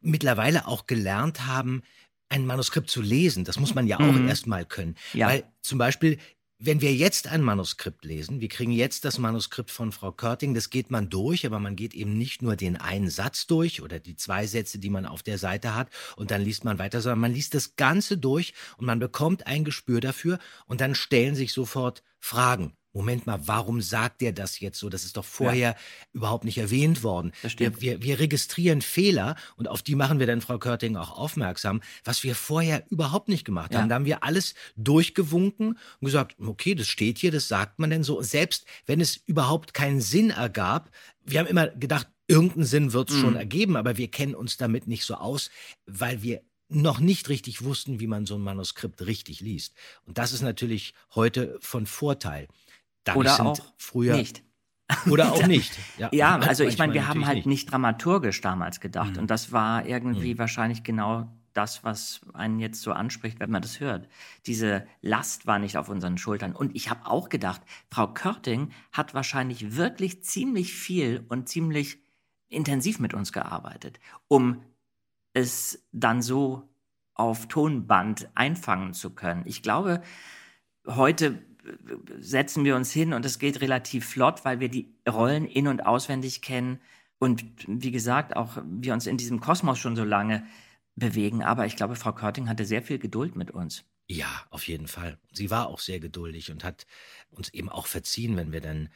mittlerweile auch gelernt haben, ein Manuskript zu lesen. Das muss man ja auch Mhm. erstmal können. Ja. Weil zum Beispiel, wenn wir jetzt ein Manuskript lesen, wir kriegen jetzt das Manuskript von Frau Körting, das geht man durch, aber man geht eben nicht nur den einen Satz durch oder die zwei Sätze, die man auf der Seite hat und dann liest man weiter, sondern man liest das Ganze durch und man bekommt ein Gespür dafür und dann stellen sich sofort Fragen. Moment mal, warum sagt er das jetzt so? Das ist doch vorher überhaupt nicht erwähnt worden. Wir, wir, wir registrieren Fehler und auf die machen wir dann Frau Körting auch aufmerksam, was wir vorher überhaupt nicht gemacht Ja. haben. Da haben wir alles durchgewunken und gesagt, okay, das steht hier, das sagt man denn so. Selbst wenn es überhaupt keinen Sinn ergab, wir haben immer gedacht, irgendeinen Sinn wird es Mhm. schon ergeben, aber wir kennen uns damit nicht so aus, weil wir noch nicht richtig wussten, wie man so ein Manuskript richtig liest. Und das ist natürlich heute von Vorteil. Dadurch Oder auch früher nicht. Oder auch nicht. Ja, also ich meine, wir haben halt nicht. nicht. dramaturgisch damals gedacht. Mhm. Und das war irgendwie wahrscheinlich genau das, was einen jetzt so anspricht, wenn man das hört. Diese Last war nicht auf unseren Schultern. Und ich habe auch gedacht, Frau Körting hat wahrscheinlich wirklich ziemlich viel und ziemlich intensiv mit uns gearbeitet, um es dann so auf Tonband einfangen zu können. Ich glaube, heute setzen wir uns hin und es geht relativ flott, weil wir die Rollen in- und auswendig kennen und wie gesagt auch wir uns in diesem Kosmos schon so lange bewegen. Aber ich glaube, Frau Körting hatte sehr viel Geduld mit uns. Ja, auf jeden Fall. Sie war auch sehr geduldig und hat uns eben auch verziehen, wenn wir dann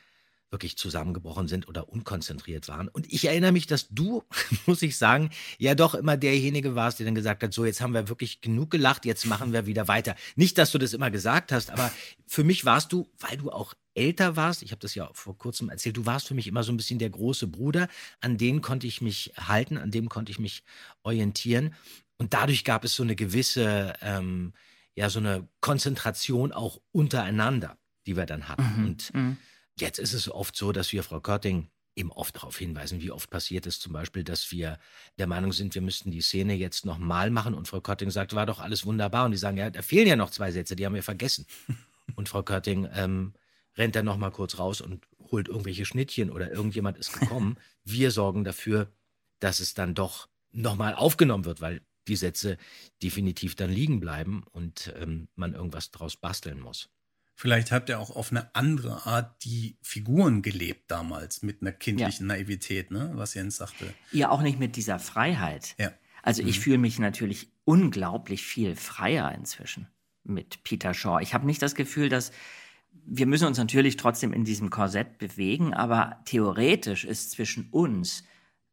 wirklich zusammengebrochen sind oder unkonzentriert waren. Und ich erinnere mich, dass du, muss ich sagen, ja doch immer derjenige warst, der dann gesagt hat, so jetzt haben wir wirklich genug gelacht, jetzt machen wir wieder weiter. Nicht, dass du das immer gesagt hast, aber für mich warst du, weil du auch älter warst, ich habe das ja vor kurzem erzählt, du warst für mich immer so ein bisschen der große Bruder, an den konnte ich mich halten, an dem konnte ich mich orientieren. Und dadurch gab es so eine gewisse, ähm, ja, so eine Konzentration auch untereinander, die wir dann hatten. Mhm, Und mhm. Jetzt ist es oft so, dass wir Frau Körting eben oft darauf hinweisen, wie oft passiert es zum Beispiel, dass wir der Meinung sind, wir müssten die Szene jetzt nochmal machen und Frau Körting sagt, war doch alles wunderbar und die sagen, ja, da fehlen ja noch zwei Sätze, die haben wir vergessen. Und Frau Körting ähm, rennt dann noch mal kurz raus und holt irgendwelche Schnittchen oder irgendjemand ist gekommen. Wir sorgen dafür, dass es dann doch noch mal aufgenommen wird, weil die Sätze definitiv dann liegen bleiben und ähm, man irgendwas draus basteln muss. Vielleicht habt ihr auch auf eine andere Art die Figuren gelebt damals, mit einer kindlichen Naivität, ne? was Jens sagte. Ja, auch nicht mit dieser Freiheit. Ja. Also ich Mhm. fühle mich natürlich unglaublich viel freier inzwischen mit Peter Shaw. Ich habe nicht das Gefühl, dass wir müssen uns natürlich trotzdem in diesem Korsett bewegen, aber theoretisch ist zwischen uns,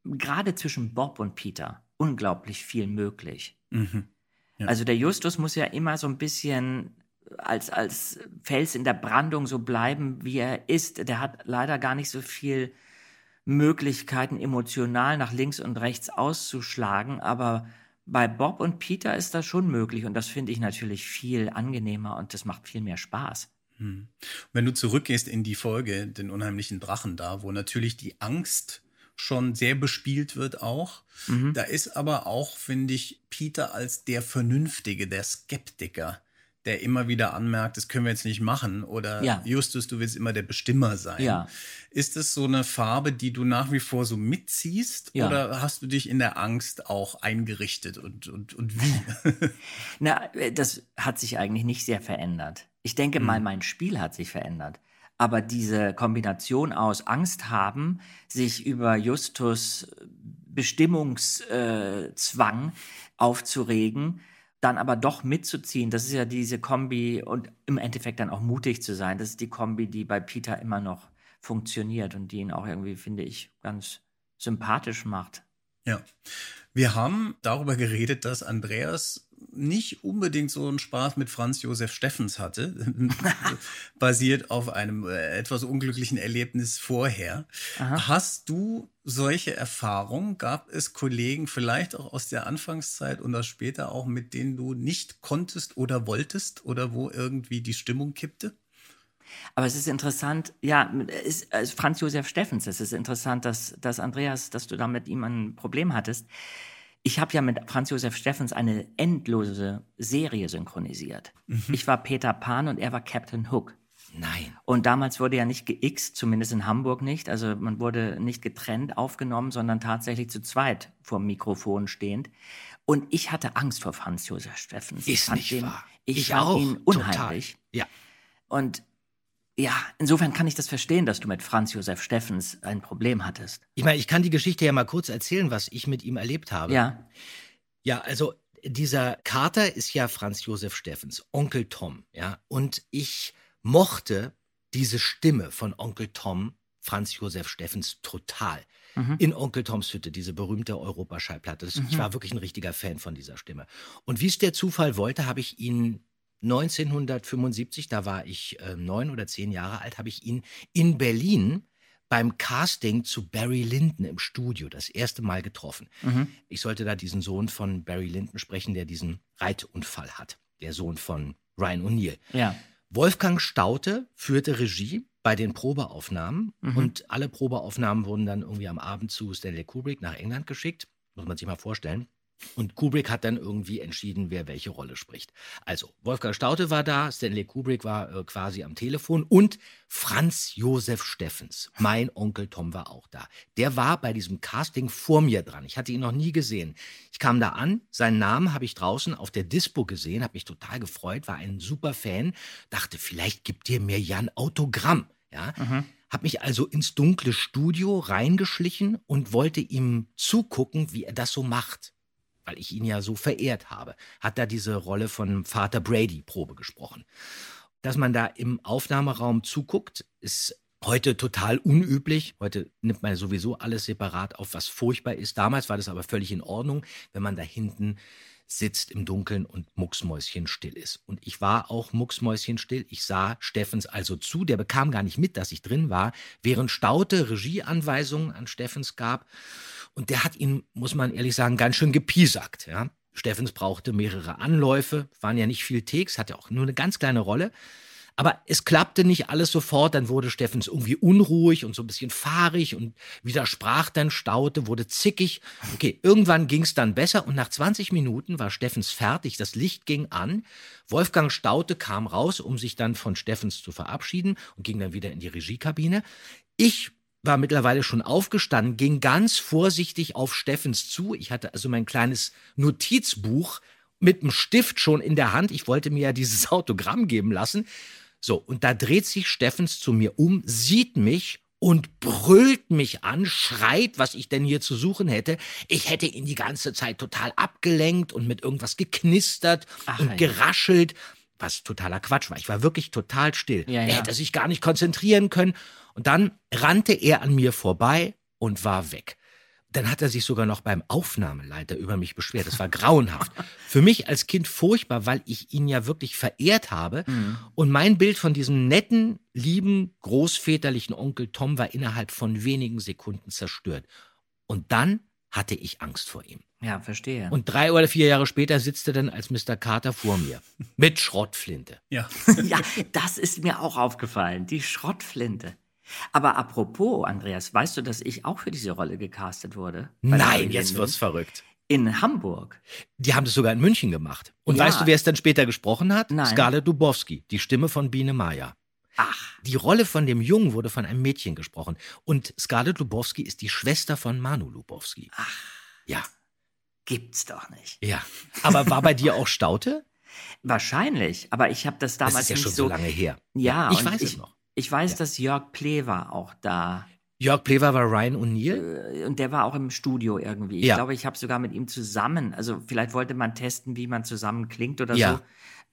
gerade zwischen Bob und Peter, unglaublich viel möglich. Mhm. Ja. Also der Justus muss ja immer so ein bisschen als, als Fels in der Brandung so bleiben, wie er ist. Der hat leider gar nicht so viel Möglichkeiten, emotional nach links und rechts auszuschlagen, aber bei Bob und Peter ist das schon möglich und das finde ich natürlich viel angenehmer und das macht viel mehr Spaß. Hm. Wenn du zurückgehst in die Folge, den unheimlichen Drachen da, wo natürlich die Angst schon sehr bespielt wird auch. Mhm. Da ist aber auch, finde ich, Peter als der Vernünftige, der Skeptiker, der immer wieder anmerkt, das können wir jetzt nicht machen. Oder Ja. Justus, du willst immer der Bestimmer sein. Ja. Ist es so eine Farbe, die du nach wie vor so mitziehst? Ja. Oder hast du dich in der Angst auch eingerichtet und, und, und wie? Na, äh, das hat sich eigentlich nicht sehr verändert. Ich denke Mhm. mal, mein Spiel hat sich verändert. Aber diese Kombination aus Angst haben, sich über Justus Bestimmungszwang aufzuregen, dann aber doch mitzuziehen, das ist ja diese Kombi und im Endeffekt dann auch mutig zu sein. Das ist die Kombi, die bei Peter immer noch funktioniert und die ihn auch irgendwie, finde ich, ganz sympathisch macht. Ja. Wir haben darüber geredet, dass Andreas nicht unbedingt so einen Spaß mit Franz Josef Steffens hatte, basiert auf einem äh, etwas unglücklichen Erlebnis vorher. Aha. Hast du solche Erfahrungen? Gab es Kollegen vielleicht auch aus der Anfangszeit und auch später auch, mit denen du nicht konntest oder wolltest oder wo irgendwie die Stimmung kippte? Aber es ist interessant, ja, es ist, also Franz Josef Steffens, es ist interessant, dass, dass Andreas, dass du da mit ihm ein Problem hattest. Ich habe ja mit Franz Josef Steffens eine endlose Serie synchronisiert. Ich war Peter Pan und er war Captain Hook. Nein. Und damals wurde ja nicht geixt, zumindest in Hamburg nicht. Also man wurde nicht getrennt aufgenommen, sondern tatsächlich zu zweit vor dem Mikrofon stehend. Und ich hatte Angst vor Franz Josef Steffens. Ich Ist nicht den- wahr. Ich, Ich fand auch, ihn total. unheimlich. Ja. Und ja, insofern kann ich das verstehen, dass du mit Franz Josef Steffens ein Problem hattest. Ich meine, ich kann die Geschichte ja mal kurz erzählen, was ich mit ihm erlebt habe. Ja. Ja, also dieser Kater ist ja Franz Josef Steffens, Onkel Tom, ja. Und ich mochte diese Stimme von Onkel Tom, Franz Josef Steffens, total. Mhm. In Onkel Toms Hütte, diese berühmte Europaschallplatte. Das, Ich Mhm. war wirklich ein richtiger Fan von dieser Stimme. Und wie es der Zufall wollte, habe ich ihn 1975, da war ich äh, neun oder zehn Jahre alt, habe ich ihn in Berlin beim Casting zu Barry Lyndon im Studio das erste Mal getroffen. Mhm. Ich sollte da diesen Sohn von Barry Lyndon sprechen, der diesen Reitunfall hat. Der Sohn von Ryan O'Neill. Ja. Wolfgang Staute führte Regie bei den Probeaufnahmen Mhm. und alle Probeaufnahmen wurden dann irgendwie am Abend zu Stanley Kubrick nach England geschickt. Muss man sich mal vorstellen. Und Kubrick hat dann irgendwie entschieden, wer welche Rolle spricht. Also, Wolfgang Staute war da, Stanley Kubrick war äh, quasi am Telefon und Franz Josef Steffens, mein Onkel Tom, war auch da. Der war bei diesem Casting vor mir dran. Ich hatte ihn noch nie gesehen. Ich kam da an, seinen Namen habe ich draußen auf der Dispo gesehen, habe mich total gefreut, war ein super Fan, dachte, vielleicht gibt ihr mir ja ein Autogramm. Ja, Mhm. habe mich also ins dunkle Studio reingeschlichen und wollte ihm zugucken, wie er das so macht weil ich ihn ja so verehrt habe, hat da diese Rolle von Vater Brady Probe gesprochen. Dass man da im Aufnahmeraum zuguckt, ist heute total unüblich. Heute nimmt man sowieso alles separat auf, was furchtbar ist. Damals war das aber völlig in Ordnung, wenn man da hinten sitzt im Dunkeln und mucksmäuschenstill ist. Und ich war auch mucksmäuschenstill. Ich sah Steffens also zu. Der bekam gar nicht mit, dass ich drin war, während Staute Regieanweisungen an Steffens gab. Und der hat ihn, muss man ehrlich sagen, ganz schön gepiesackt. Ja? Steffens brauchte mehrere Anläufe, waren ja nicht viel Takes, hatte auch nur eine ganz kleine Rolle. Aber es klappte nicht alles sofort. Dann wurde Steffens irgendwie unruhig und so ein bisschen fahrig und widersprach dann, staute, wurde zickig. Okay, irgendwann ging es dann besser und nach 20 Minuten war Steffens fertig. Das Licht ging an. Wolfgang Staute kam raus, um sich dann von Steffens zu verabschieden und ging dann wieder in die Regiekabine. Ich war mittlerweile schon aufgestanden, ging ganz vorsichtig auf Steffens zu. Ich hatte also mein kleines Notizbuch mit dem Stift schon in der Hand. Ich wollte mir ja dieses Autogramm geben lassen. So, und da dreht sich Steffens zu mir um, sieht mich und brüllt mich an, schreit, was ich denn hier zu suchen hätte. Ich hätte ihn die ganze Zeit total abgelenkt und mit irgendwas geknistert Ach, und ja. geraschelt, was totaler Quatsch war. Ich war wirklich total still. Ja, Er ja. hätte sich gar nicht konzentrieren können. Und dann rannte er an mir vorbei und war weg. Dann hat er sich sogar noch beim Aufnahmeleiter über mich beschwert. Das war grauenhaft. Für mich als Kind furchtbar, weil ich ihn ja wirklich verehrt habe. Mhm. Und mein Bild von diesem netten, lieben, großväterlichen Onkel Tom war innerhalb von wenigen Sekunden zerstört. Und dann hatte ich Angst vor ihm. Ja, verstehe. Und drei oder vier Jahre später sitzt er dann als Mr. Carter vor mir. Mit Schrottflinte. Ja. ja, das ist mir auch aufgefallen, die Schrottflinte. Aber apropos, Andreas, weißt du, dass ich auch für diese Rolle gecastet wurde? Nein, jetzt wird's verrückt. In Hamburg. Die haben das sogar in München gemacht. Und Ja. weißt du, wer es dann später gesprochen hat? Nein. Scarlett Dubowski, die Stimme von Biene Maya. Ach. Die Rolle von dem Jungen wurde von einem Mädchen gesprochen. Und Scarlett Lubowski ist die Schwester von Manu Lubowski. Ach. Ja. Gibt's doch nicht. Ja. Aber war bei dir auch Staute? Wahrscheinlich, aber ich habe das damals das ist ja nicht schon so so lange her. Ja, ich weiß ich, es noch. Ich weiß, dass Jörg Plewa auch da Jörg Plewa war Ryan O'Neill. äh, und der war auch im Studio irgendwie. Ich Ja. glaube, ich habe sogar mit ihm zusammen, also vielleicht wollte man testen, wie man zusammen klingt oder Ja. so.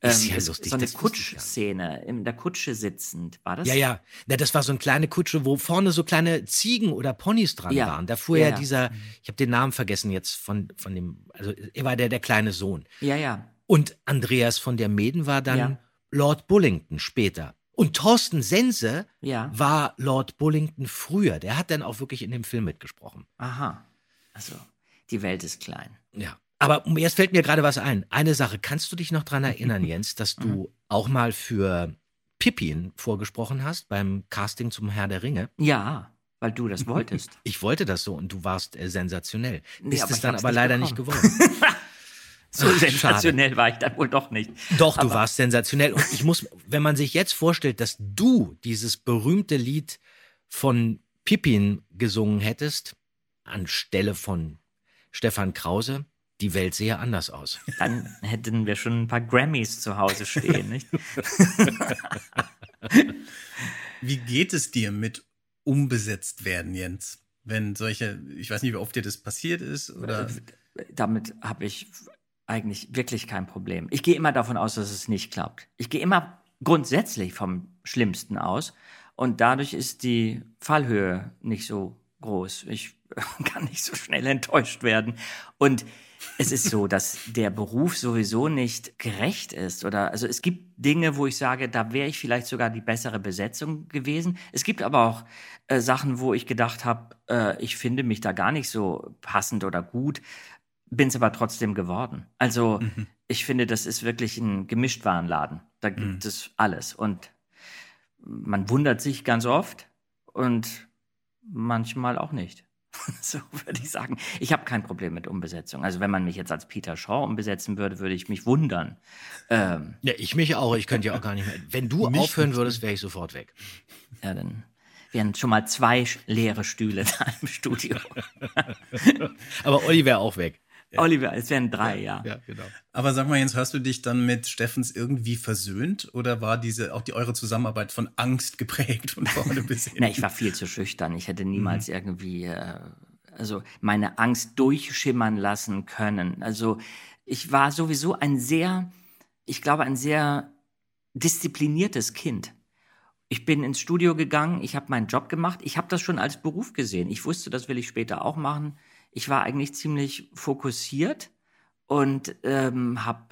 Ähm, Ist ja es- lustig, so eine. Kutschszene, in der Kutsche sitzend. War das? Ja, ja. Na, das war so eine kleine Kutsche, wo vorne so kleine Ziegen oder Ponys dran Ja. waren. Da fuhr Ja, ja, ja. dieser, ich habe den Namen vergessen jetzt von, von dem, also er war der, der kleine Sohn. Ja, ja. Und Andreas von der Meden war dann Ja. Lord Bullington später. Und Thorsten Sense Ja. war Lord Bullington früher. Der hat dann auch wirklich in dem Film mitgesprochen. Aha. Also, die Welt ist klein. Ja. Aber jetzt fällt mir gerade was ein. Eine Sache, kannst du dich noch dran erinnern, Jens, dass du auch mal für Pippin vorgesprochen hast beim Casting zum Herr der Ringe? Ja, weil du das wolltest. Ich wollte das so und du warst äh, sensationell. Nee, Ist aber es dann aber nicht leider bekommen. nicht geworden. So Ach, sensationell war ich dann wohl doch nicht. Doch, du Aber- warst sensationell. Und ich muss, wenn man sich jetzt vorstellt, dass du dieses berühmte Lied von Pippin gesungen hättest, anstelle von Stefan Krause, die Welt sähe anders aus. Dann hätten wir schon ein paar Grammys zu Hause stehen, nicht? Wie geht es dir mit umbesetzt werden, Jens? Wenn solche, ich weiß nicht, wie oft dir das passiert ist, oder? Damit habe ich eigentlich wirklich kein Problem. Ich gehe immer davon aus, dass es nicht klappt. Ich gehe immer grundsätzlich vom Schlimmsten aus und dadurch ist die Fallhöhe nicht so groß. Ich kann nicht so schnell enttäuscht werden. Und es ist so, dass der Beruf sowieso nicht gerecht ist. Oder also es gibt Dinge, wo ich sage, da wäre ich vielleicht sogar die bessere Besetzung gewesen. Es gibt aber auch äh, Sachen, wo ich gedacht habe, äh, ich finde mich da gar nicht so passend oder gut, bin es aber trotzdem geworden. Also ich finde, das ist wirklich ein Gemischtwarenladen. Da gibt es alles. Und man wundert sich ganz oft und manchmal auch nicht. So würde ich sagen. Ich habe kein Problem mit Umbesetzung. Also wenn man mich jetzt als Peter Shaw umbesetzen würde, würde ich mich wundern. Ähm, Ja, ich mich auch. Ich könnte ja auch gar nicht mehr. Wenn du aufhören würdest, wäre ich sofort weg. ja, dann wären schon mal zwei leere Stühle da im Studio. Aber Olli wäre auch weg. Oliver, es wären drei, ja. Ja, genau. Aber sag mal, Jens, hast du dich dann mit Steffens irgendwie versöhnt oder war diese auch die eure Zusammenarbeit von Angst geprägt von vorne bis hin? Na, ich war viel zu schüchtern. Ich hätte niemals irgendwie, äh, also meine Angst durchschimmern lassen können. Also ich war sowieso ein sehr, ich glaube, ein sehr diszipliniertes Kind. Ich bin ins Studio gegangen, ich habe meinen Job gemacht, ich habe das schon als Beruf gesehen. Ich wusste, das will ich später auch machen. Ich war eigentlich ziemlich fokussiert und ähm, habe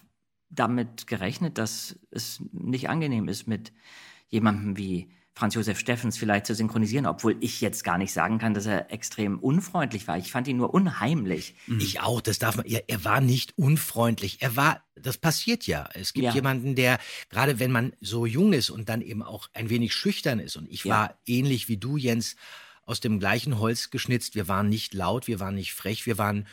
damit gerechnet, dass es nicht angenehm ist, mit jemandem wie Franz Josef Steffens vielleicht zu synchronisieren, obwohl ich jetzt gar nicht sagen kann, dass er extrem unfreundlich war. Ich fand ihn nur unheimlich. Ich auch, das darf man. Er, er war nicht unfreundlich. Er war, das passiert ja. Es gibt Ja. jemanden, der, gerade wenn man so jung ist und dann eben auch ein wenig schüchtern ist. Und ich Ja. war ähnlich wie du, Jens, aus dem gleichen Holz geschnitzt. Wir waren nicht laut, wir waren nicht frech, wir waren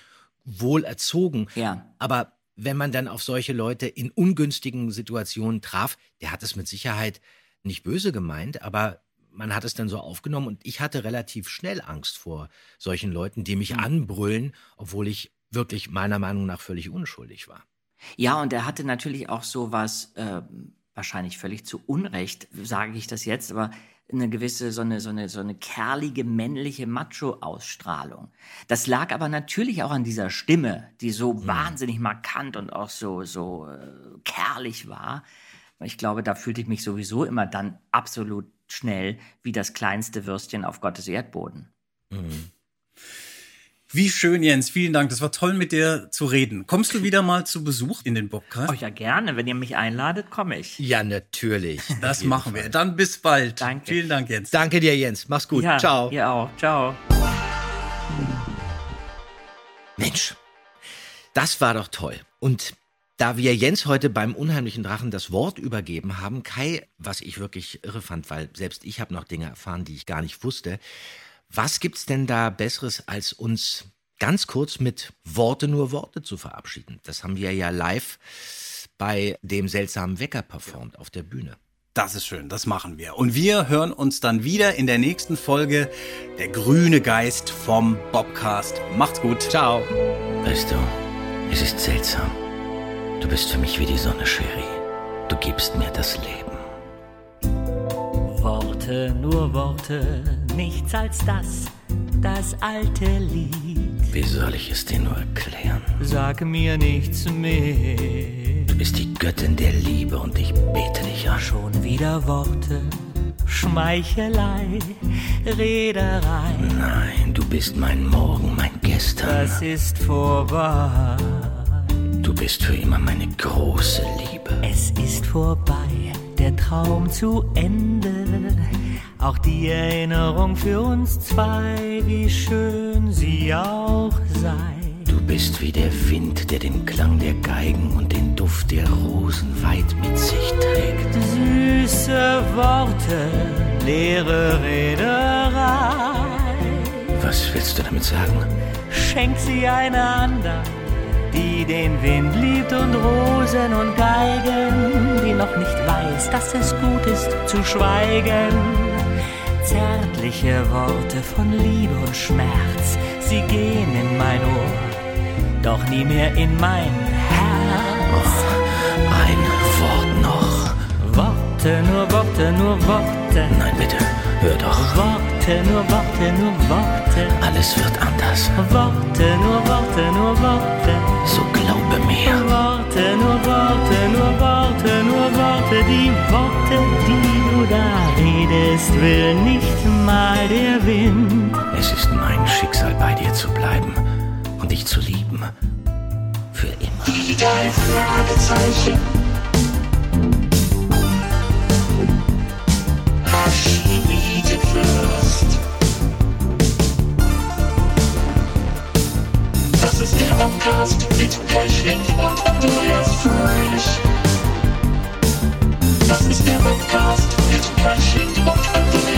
wohl erzogen. Ja. Aber wenn man dann auf solche Leute in ungünstigen Situationen traf, der hat es mit Sicherheit nicht böse gemeint, aber man hat es dann so aufgenommen und ich hatte relativ schnell Angst vor solchen Leuten, die mich anbrüllen, obwohl ich wirklich meiner Meinung nach völlig unschuldig war. Ja, und er hatte natürlich auch so was, äh, wahrscheinlich völlig zu Unrecht, sage ich das jetzt, aber eine gewisse, so eine, so eine, so eine kerlige, männliche Macho-Ausstrahlung. Das lag aber natürlich auch an dieser Stimme, die so wahnsinnig markant und auch so, so äh, kerlich war. Ich glaube, da fühlte ich mich sowieso immer dann absolut schnell wie das kleinste Würstchen auf Gottes Erdboden. Wie schön, Jens. Vielen Dank. Das war toll, mit dir zu reden. Kommst du wieder mal zu Besuch in den Podcast? Oh ja, gerne. Wenn ihr mich einladet, komme ich. Ja, natürlich. Das machen wir. Dann bis bald. Danke. Vielen Dank, Jens. Danke dir, Jens. Mach's gut. ja, Ciao. Ihr auch. Ciao. Mensch, das war doch toll. Und da wir Jens heute beim unheimlichen Drachen das Wort übergeben haben, Kai, was ich wirklich irre fand, weil selbst ich habe noch Dinge erfahren, die ich gar nicht wusste. Was gibt's denn da Besseres, als uns ganz kurz mit Worte nur Worte zu verabschieden? Das haben wir ja live bei dem seltsamen Wecker performt auf der Bühne. Das ist schön, das machen wir. Und wir hören uns dann wieder in der nächsten Folge Der grüne Geist vom Bobcast. Macht's gut. Ciao. Weißt du, es ist seltsam. Du bist für mich wie die Sonne, Sherry. Du gibst mir das Leben. Worte, nur Worte, nichts als das, das alte Lied. Wie soll ich es dir nur erklären? Sag mir nichts mehr. Du bist die Göttin der Liebe und ich bete dich an. Schon wieder Worte, Schmeichelei, Rederei. Nein, du bist mein Morgen, mein Gestern. Das ist vorbei. Du bist für immer meine große Liebe. Es ist vorbei, der Traum zu Ende. Auch die Erinnerung für uns zwei, wie schön sie auch sei. Du bist wie der Wind, der den Klang der Geigen und den Duft der Rosen weit mit sich trägt. Süße Worte, leere Rederei. Was willst du damit sagen? Schenk sie einander, die den Wind liebt und Rosen und Geigen, noch nicht weiß, dass es gut ist zu schweigen. Zärtliche Worte von Liebe und Schmerz, sie gehen in mein Ohr, doch nie mehr in mein Herz. Ein Wort noch. Worte, nur Worte, nur Worte. Nein, bitte, hör doch. Worte, nur Worte, nur Worte. Alles wird anders. Worte, nur Worte, nur Worte. So glaube mir. Worte, nur Worte, nur Worte, nur Worte. Die Worte, die du da redest, will nicht mal der Wind. Es ist mein Schicksal, bei dir zu bleiben und dich zu lieben. Für immer. Die drei Fragezeichen. Schmiedefürst. Das ist der Podcast mit Pechling und This is never past. It's crashing.